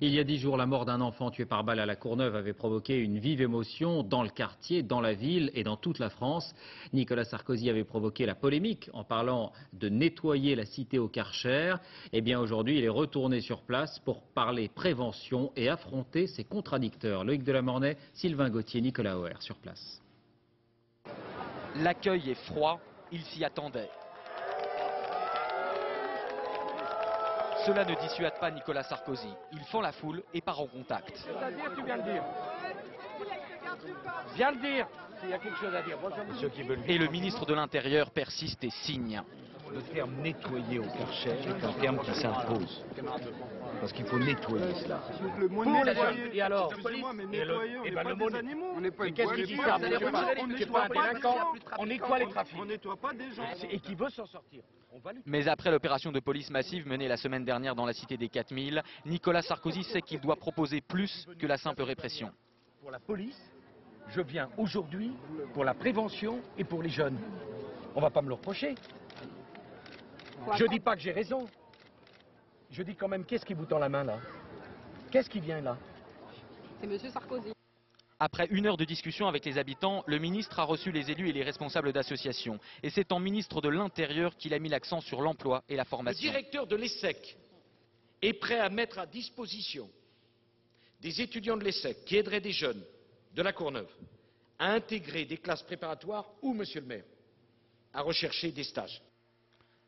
Il y a dix jours, la mort d'un enfant tué par balle à la Courneuve avait provoqué une vive émotion dans le quartier, dans la ville et dans toute la France. Nicolas Sarkozy avait provoqué la polémique en parlant de nettoyer la cité au Karcher. Eh bien aujourd'hui, il est retourné sur place pour parler prévention et affronter ses contradicteurs. Loïc Delamornay, Sylvain Gauthier, Nicolas Oer sur place. L'accueil est froid, il s'y attendait. Cela ne dissuade pas Nicolas Sarkozy. Il fend la foule et part en contact. C'est-à-dire, tu viens le dire. Viens le dire. S'il y a quelque chose à dire. Bonjour, monsieur. Et le ministre de l'Intérieur persiste et signe. Le terme nettoyer au Karcher est un terme qui s'impose. Parce qu'il faut nettoyer cela. Le mot nettoyer. Et alors Excusez-moi, mais Et le- nettoyer, on n'est ben, pas le des mot- animaux. On n'est pas qu'est-ce dit, ça On nettoie pas- des délinquant, gens. on nettoie les trafics. On nettoie pas des gens. Et qui veut s'en sortir. Mais après l'opération de police massive menée la semaine dernière dans la cité des 4000, Nicolas Sarkozy sait qu'il doit proposer plus que la simple répression. Pour la police, je viens aujourd'hui pour la prévention et pour les jeunes. On va pas me le reprocher. Je dis pas que j'ai raison. Je dis quand même, qu'est-ce qui vous tend la main là? Qu'est-ce qui vient là? C'est Monsieur Sarkozy. Après une heure de discussion avec les habitants, le ministre a reçu les élus et les responsables d'associations. Et c'est en ministre de l'Intérieur qu'il a mis l'accent sur l'emploi et la Le formation. directeur de l'ESSEC est prêt à mettre à disposition des étudiants de l'ESSEC qui aideraient des jeunes de la Courneuve à intégrer des classes préparatoires ou, monsieur le maire, à rechercher des stages.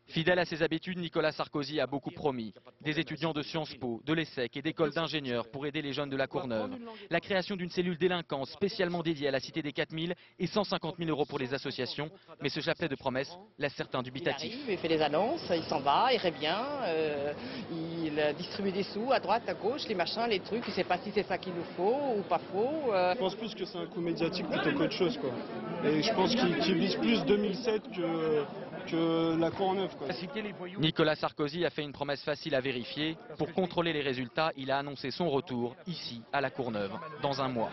Fidèle à ses habitudes, Nicolas Sarkozy a beaucoup promis. Des étudiants de Sciences Po, de l'ESSEC et d'écoles d'ingénieurs pour aider les jeunes de la Courneuve. La création d'une cellule délinquance spécialement dédiée à la Cité des 4000 et 150 000 euros pour les associations. Mais ce chapelet de promesses laisse certains Il dubitatifs. arrive, il fait des annonces, il s'en va, il revient, euh, il distribue des sous à droite, à gauche, les machins, les trucs, il ne sait pas si c'est ça qu'il nous faut ou pas faux. euh. Je pense plus que c'est un coup médiatique plutôt qu'autre chose. Quoi. Et je pense qu'il qu'il vise plus 2007 que, Nicolas Sarkozy a fait une promesse facile à vérifier. Pour contrôler les résultats, il a annoncé son retour ici, à la Courneuve, dans un mois.